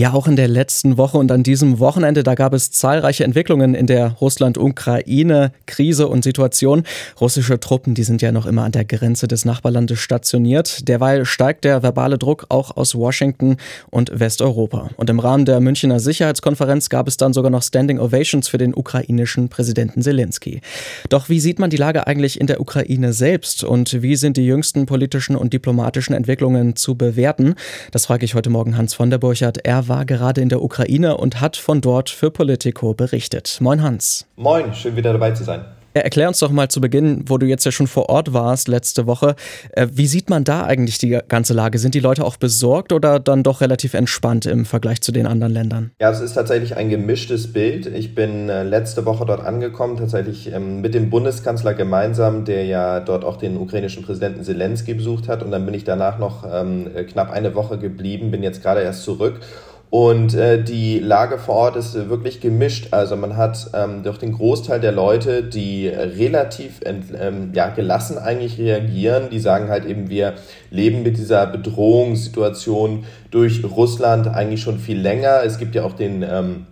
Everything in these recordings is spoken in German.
Ja, auch in der letzten Woche und an diesem Wochenende, da gab es zahlreiche Entwicklungen in der Russland-Ukraine-Krise und Situation. Russische Truppen, die sind ja noch immer an der Grenze des Nachbarlandes stationiert. Derweil steigt der verbale Druck auch aus Washington und Westeuropa. Und im Rahmen der Münchner Sicherheitskonferenz gab es dann sogar noch Standing Ovations für den ukrainischen Präsidenten Zelensky. Doch wie sieht man die Lage eigentlich in der Ukraine selbst und wie sind die jüngsten politischen und diplomatischen Entwicklungen zu bewerten? Das frage ich heute Morgen Hans von der Burchardt. War gerade in der Ukraine und hat von dort für Politico berichtet. Moin Hans. Moin, schön wieder dabei zu sein. Ja, erklär uns doch mal zu Beginn, wo du jetzt ja schon vor Ort warst letzte Woche. Äh, wie sieht man da eigentlich die ganze Lage? Sind die Leute auch besorgt oder dann doch relativ entspannt im Vergleich zu den anderen Ländern? Ja, es ist tatsächlich ein gemischtes Bild. Ich bin äh, letzte Woche dort angekommen, tatsächlich ähm, mit dem Bundeskanzler gemeinsam, der ja dort auch den ukrainischen Präsidenten Zelensky besucht hat. Und dann bin ich danach noch ähm, knapp eine Woche geblieben, bin jetzt gerade erst zurück. Und äh, die Lage vor Ort ist äh, wirklich gemischt. Also man hat ähm, durch den Großteil der Leute, die relativ ähm, ja, gelassen eigentlich reagieren, die sagen halt eben, wir leben mit dieser Bedrohungssituation durch Russland eigentlich schon viel länger. Es gibt ja auch den ähm,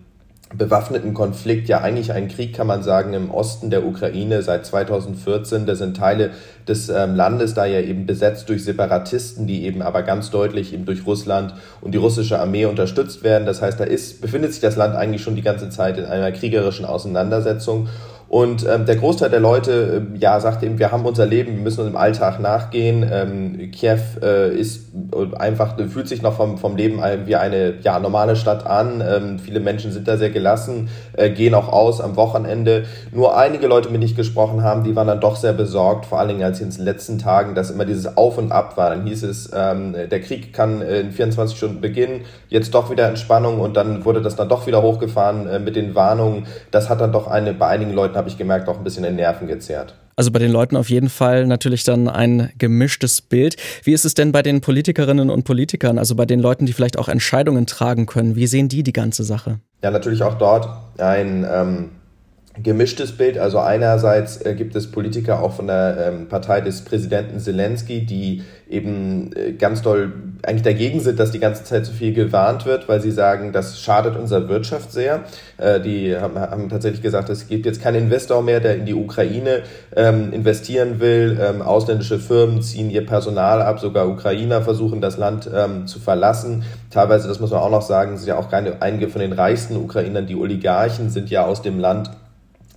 bewaffneten Konflikt, ja eigentlich ein Krieg, kann man sagen, im Osten der Ukraine seit 2014. Da sind Teile des ähm, Landes da ja eben besetzt durch Separatisten, die eben aber ganz deutlich eben durch Russland und die russische Armee unterstützt werden. Das heißt, da ist, befindet sich das Land eigentlich schon die ganze Zeit in einer kriegerischen Auseinandersetzung. Und ähm, der Großteil der Leute äh, ja, sagt eben, wir haben unser Leben, wir müssen uns im Alltag nachgehen. Ähm, Kiew äh, ist einfach, fühlt sich noch vom, vom Leben wie eine ja, normale Stadt an. Ähm, viele Menschen sind da sehr gelassen, äh, gehen auch aus am Wochenende. Nur einige Leute, mit denen ich gesprochen haben, die waren dann doch sehr besorgt, vor allen Dingen als in den letzten Tagen, dass immer dieses Auf und Ab war. Dann hieß es, ähm, der Krieg kann äh, in 24 Stunden beginnen, jetzt doch wieder Entspannung und dann wurde das dann doch wieder hochgefahren äh, mit den Warnungen. Das hat dann doch eine, bei einigen Leuten habe ich gemerkt, auch ein bisschen den Nerven gezerrt. Also bei den Leuten auf jeden Fall natürlich dann ein gemischtes Bild. Wie ist es denn bei den Politikerinnen und Politikern, also bei den Leuten, die vielleicht auch Entscheidungen tragen können? Wie sehen die die ganze Sache? Ja, natürlich auch dort ein ähm, gemischtes Bild. Also einerseits äh, gibt es Politiker auch von der ähm, Partei des Präsidenten Zelensky, die eben äh, ganz doll eigentlich dagegen sind, dass die ganze Zeit so viel gewarnt wird, weil sie sagen, das schadet unserer Wirtschaft sehr. Äh, die haben, tatsächlich gesagt, es gibt jetzt keinen Investor mehr, der in die Ukraine ähm, investieren will. Ähm, ausländische Firmen ziehen ihr Personal ab, sogar Ukrainer versuchen das Land zu verlassen. Teilweise, das muss man auch noch sagen, sind ja auch keine, einige von den reichsten Ukrainern, die Oligarchen sind ja aus dem Land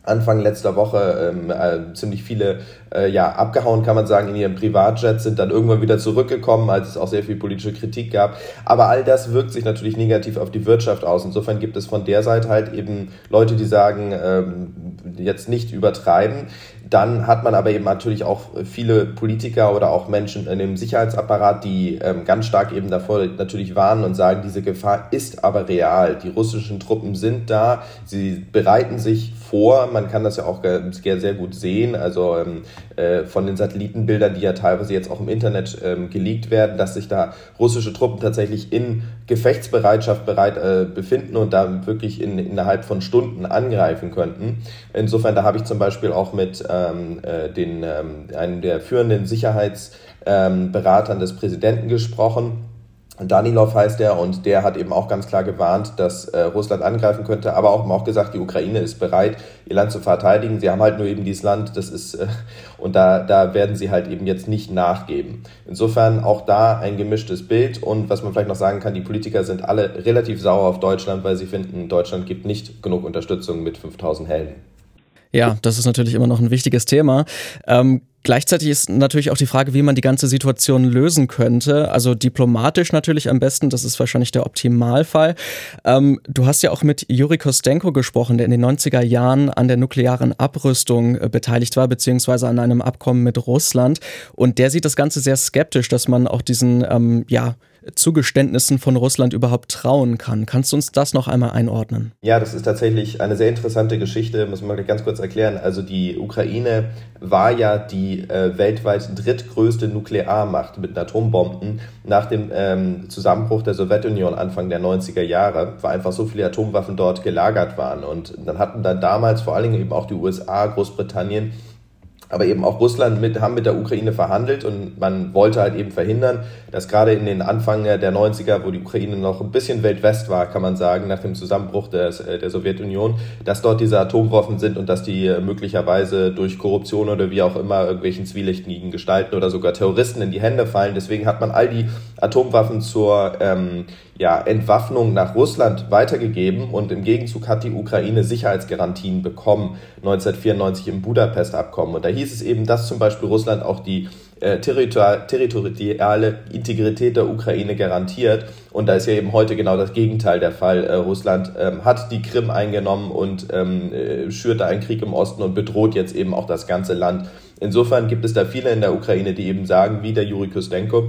Anfang letzter Woche ähm, äh, ziemlich viele äh, ja abgehauen, kann man sagen, in ihren Privatjets, sind dann irgendwann wieder zurückgekommen, als es auch sehr viel politische Kritik gab. Aber all das wirkt sich natürlich negativ auf die Wirtschaft aus. Insofern gibt es von der Seite halt eben Leute, die sagen, ähm, jetzt nicht übertreiben. Dann hat man aber eben natürlich auch viele Politiker oder auch Menschen in dem Sicherheitsapparat, die ähm, ganz stark eben davor natürlich warnen und sagen, diese Gefahr ist aber real. Die russischen Truppen sind da, sie bereiten sich vor. Man kann das ja auch sehr gut sehen, also ähm, äh, von den Satellitenbildern, die ja teilweise jetzt auch im Internet ähm, geleakt werden, dass sich da russische Truppen tatsächlich in Gefechtsbereitschaft bereit äh, befinden und da wirklich in, innerhalb von Stunden angreifen könnten. Insofern, da habe ich zum Beispiel auch mit ähm, äh, den, ähm, einem der führenden Sicherheitsberatern ähm, des Präsidenten gesprochen Danilov heißt er und der hat eben auch ganz klar gewarnt, dass äh, Russland angreifen könnte, aber auch, auch gesagt, die Ukraine ist bereit, ihr Land zu verteidigen. Sie haben halt nur eben dieses Land, das ist, äh, und da, da werden sie halt eben jetzt nicht nachgeben. Insofern auch da ein gemischtes Bild und was man vielleicht noch sagen kann, die Politiker sind alle relativ sauer auf Deutschland, weil sie finden, Deutschland gibt nicht genug Unterstützung mit 5000 Helden. Ja, das ist natürlich immer noch ein wichtiges Thema. Ähm, Gleichzeitig ist natürlich auch die Frage, wie man die ganze Situation lösen könnte. Also diplomatisch natürlich am besten, das ist wahrscheinlich der Optimalfall. Ähm, du hast ja auch mit Juri Kostenko gesprochen, der in den 90er Jahren an der nuklearen Abrüstung äh, beteiligt war, beziehungsweise an einem Abkommen mit Russland. Und der sieht das Ganze sehr skeptisch, dass man auch diesen, ähm, ja, Zugeständnissen von Russland überhaupt trauen kann. Kannst du uns das noch einmal einordnen? Ja, das ist tatsächlich eine sehr interessante Geschichte, muss man ganz kurz erklären. Also die Ukraine war ja die äh, weltweit drittgrößte Nuklearmacht mit Atombomben nach dem ähm, Zusammenbruch der Sowjetunion Anfang der 90er Jahre, weil einfach so viele Atomwaffen dort gelagert waren. Und dann hatten dann damals vor allen Dingen eben auch die USA, Großbritannien, aber eben auch Russland mit, haben mit der Ukraine verhandelt und man wollte halt eben verhindern, dass gerade in den Anfang der 90er, wo die Ukraine noch ein bisschen Weltwest war, kann man sagen, nach dem Zusammenbruch des, äh, der Sowjetunion, dass dort diese Atomwaffen sind und dass die möglicherweise durch Korruption oder wie auch immer irgendwelchen zwielichtigen Gestalten oder sogar Terroristen in die Hände fallen. Deswegen hat man all die Atomwaffen zur ähm, ja, Entwaffnung nach Russland weitergegeben und im Gegenzug hat die Ukraine Sicherheitsgarantien bekommen, 1994 im Budapest-Abkommen. Und da hieß es eben, dass zum Beispiel Russland auch die äh, territoriale Integrität der Ukraine garantiert. Und da ist ja eben heute genau das Gegenteil der Fall. Äh, Russland ähm, hat die Krim eingenommen und ähm, äh, schürt einen Krieg im Osten und bedroht jetzt eben auch das ganze Land. Insofern gibt es da viele in der Ukraine, die eben sagen, wie der Juri Kustenko,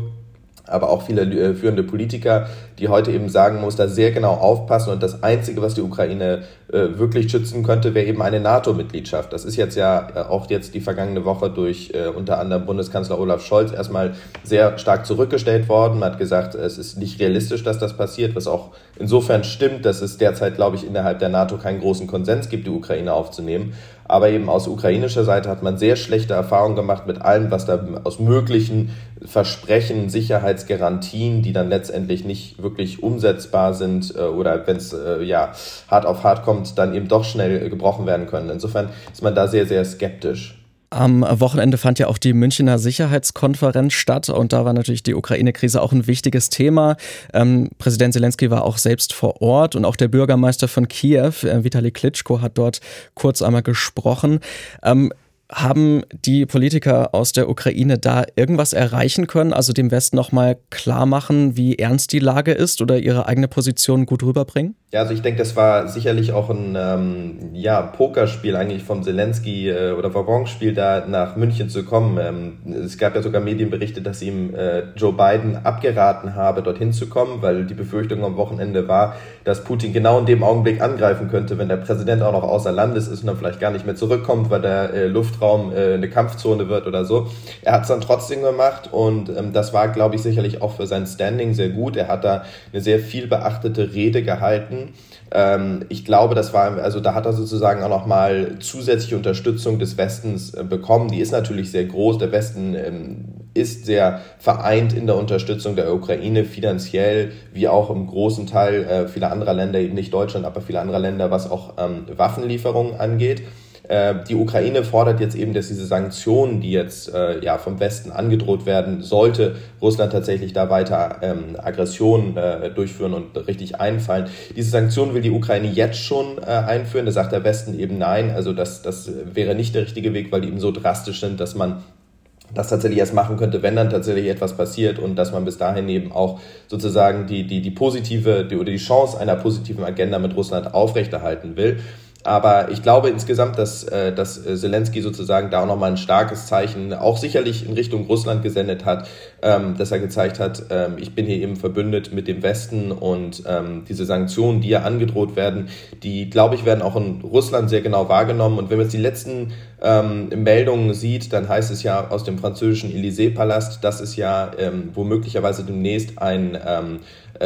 aber auch viele äh, führende Politiker, die heute eben sagen, muss da sehr genau aufpassen und das Einzige, was die Ukraine äh, wirklich schützen könnte, wäre eben eine NATO-Mitgliedschaft. Das ist jetzt ja äh, auch jetzt die vergangene Woche durch äh, unter anderem Bundeskanzler Olaf Scholz erstmal sehr stark zurückgestellt worden. Man hat gesagt, es ist nicht realistisch, dass das passiert, was auch insofern stimmt, dass es derzeit, glaube ich, innerhalb der NATO keinen großen Konsens gibt, die Ukraine aufzunehmen. Aber eben aus ukrainischer Seite hat man sehr schlechte Erfahrungen gemacht mit allem, was da aus möglichen Versprechen, Sicherheitsgarantien, die dann letztendlich nicht wirklich umsetzbar sind äh, oder wenn es äh, ja hart auf hart kommt, dann eben doch schnell gebrochen werden können. Insofern ist man da sehr, sehr skeptisch. Am Wochenende fand ja auch die Münchner Sicherheitskonferenz statt und da war natürlich die Ukraine-Krise auch ein wichtiges Thema. Ähm, Präsident Zelensky war auch selbst vor Ort und auch der Bürgermeister von Kiew, äh, Vitali Klitschko, hat dort kurz einmal gesprochen. Ähm, haben die Politiker aus der Ukraine da irgendwas erreichen können, also dem Westen nochmal klar machen, wie ernst die Lage ist oder ihre eigene Position gut rüberbringen? Ja, also ich denke, das war sicherlich auch ein ähm, ja, Pokerspiel eigentlich vom Zelensky äh, oder Wabonspiel da nach München zu kommen. Ähm, es gab ja sogar Medienberichte, dass ihm äh, Joe Biden abgeraten habe, dorthin zu kommen, weil die Befürchtung am Wochenende war, dass Putin genau in dem Augenblick angreifen könnte, wenn der Präsident auch noch außer Landes ist und dann vielleicht gar nicht mehr zurückkommt, weil der äh, Luftraum äh, eine Kampfzone wird oder so. Er hat es dann trotzdem gemacht und ähm, das war, glaube ich, sicherlich auch für sein Standing sehr gut. Er hat da eine sehr viel beachtete Rede gehalten ähm, ich glaube, das war, also da hat er sozusagen auch nochmal zusätzliche Unterstützung des Westens äh, bekommen. Die ist natürlich sehr groß. Der Westen ähm, ist sehr vereint in der Unterstützung der Ukraine finanziell, wie auch im großen Teil äh, vieler anderer Länder, eben nicht Deutschland, aber vieler anderer Länder, was auch ähm, Waffenlieferungen angeht. Äh, die Ukraine fordert jetzt eben, dass diese Sanktionen, die jetzt äh, ja vom Westen angedroht werden, sollte Russland tatsächlich da weiter ähm, Aggressionen äh, durchführen und richtig einfallen. Diese Sanktionen will die Ukraine jetzt schon äh, einführen. Da sagt der Westen eben nein. Also das, das wäre nicht der richtige Weg, weil die eben so drastisch sind, dass man das tatsächlich erst machen könnte, wenn dann tatsächlich etwas passiert und dass man bis dahin eben auch sozusagen die, die, die positive die, oder die Chance einer positiven Agenda mit Russland aufrechterhalten will. Aber ich glaube insgesamt, dass, äh, dass äh, Zelensky sozusagen da auch nochmal ein starkes Zeichen auch sicherlich in Richtung Russland gesendet hat, ähm, dass er gezeigt hat, ähm, ich bin hier eben verbündet mit dem Westen und ähm, diese Sanktionen, die ja angedroht werden, die, glaube ich, werden auch in Russland sehr genau wahrgenommen. Und wenn man jetzt die letzten Meldungen sieht, dann heißt es ja aus dem französischen Élysée-Palast, dass es ja womöglicherweise demnächst ein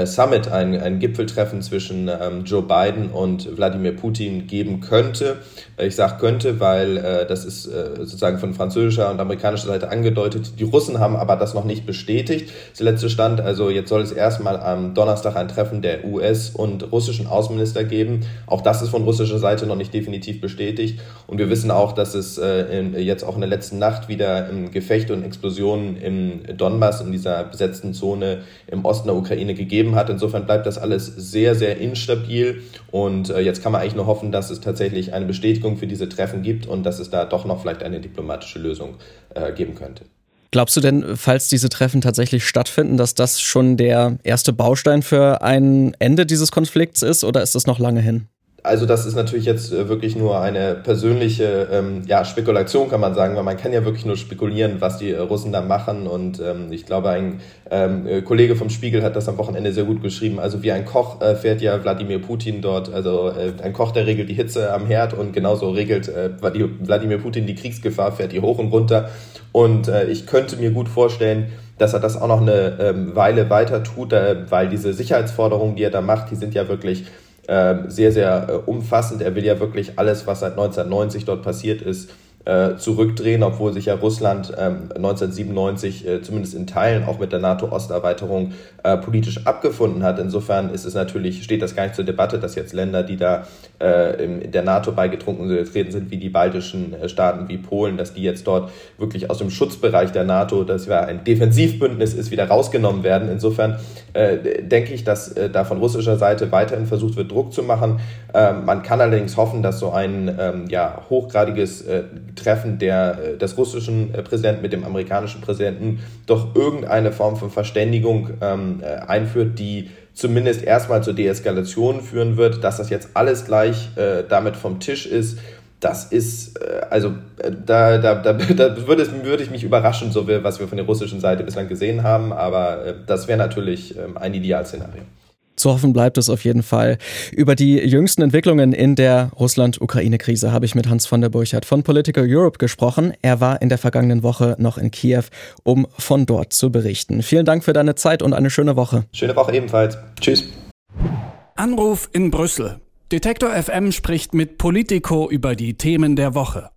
Summit, ein, ein Gipfeltreffen zwischen ähm, Joe Biden und Wladimir Putin geben könnte. Äh, ich sage könnte, weil äh, das ist äh, sozusagen von französischer und amerikanischer Seite angedeutet. Die Russen haben aber das noch nicht bestätigt. Das letzte Stand, also jetzt soll es erstmal am Donnerstag ein Treffen der US- und russischen Außenminister geben. Auch das ist von russischer Seite noch nicht definitiv bestätigt. Und wir wissen auch, dass es äh, in, jetzt auch in der letzten Nacht wieder ähm, Gefechte und Explosionen im Donbass, in dieser besetzten Zone im Osten der Ukraine gegeben gegeben hat. Insofern bleibt das alles sehr, sehr instabil. Und äh, jetzt kann man eigentlich nur hoffen, dass es tatsächlich eine Bestätigung für diese Treffen gibt und dass es da doch noch vielleicht eine diplomatische Lösung äh, geben könnte. Glaubst du denn, falls diese Treffen tatsächlich stattfinden, dass das schon der erste Baustein für ein Ende dieses Konflikts ist oder ist das noch lange hin? Also das ist natürlich jetzt äh, wirklich nur eine persönliche ähm, ja, Spekulation, kann man sagen, weil man kann ja wirklich nur spekulieren, was die äh, Russen da machen. Und ähm, ich glaube, ein ähm, äh, Kollege vom Spiegel hat das am Wochenende sehr gut geschrieben. Also wie ein Koch äh, fährt ja Wladimir Putin dort, also äh, ein Koch, der regelt die Hitze am Herd und genauso regelt äh, Wladimir Putin die Kriegsgefahr, fährt die hoch und runter. Und äh, ich könnte mir gut vorstellen, dass er das auch noch eine ähm, Weile weiter tut, äh, weil diese Sicherheitsforderungen, die er da macht, die sind ja wirklich sehr, sehr äh, umfassend. Er will ja wirklich alles, was seit 1990 dort passiert ist, äh, zurückdrehen, obwohl sich ja Russland ähm, 1997 äh, zumindest in Teilen auch mit der NATO-Osterweiterung äh, politisch abgefunden hat. Insofern ist es natürlich, steht das gar nicht zur Debatte, dass jetzt Länder, die da äh, in der NATO beigetrunken sind, wie die baltischen äh, Staaten, wie Polen, dass die jetzt dort wirklich aus dem Schutzbereich der NATO, das ja ein Defensivbündnis ist, wieder rausgenommen werden. Insofern denke ich, dass da von russischer Seite weiterhin versucht wird, Druck zu machen. Ähm, man kann allerdings hoffen, dass so ein ähm, ja, hochgradiges Treffen der, äh, des russischen äh, Präsidenten mit dem amerikanischen Präsidenten doch irgendeine Form von Verständigung ähm, äh, einführt, die zumindest erstmal zur Deeskalation führen wird, dass das jetzt alles gleich äh, damit vom Tisch ist. Das ist, also da, da, da, da würde, es, würde ich mich überraschen, so wie, was wir von der russischen Seite bislang gesehen haben, aber das wäre natürlich ähm, ein Idealszenario. Zu hoffen bleibt es auf jeden Fall. Über die jüngsten Entwicklungen in der Russland-Ukraine-Krise habe ich mit Hans von der Burchardt von Political Europe gesprochen. Er war in der vergangenen Woche noch in Kiew, um von dort zu berichten. Vielen Dank für deine Zeit und eine schöne Woche. Schöne Woche ebenfalls. Tschüss. Anruf in Brüssel. Detektor FM spricht mit Politico über die Themen der Woche.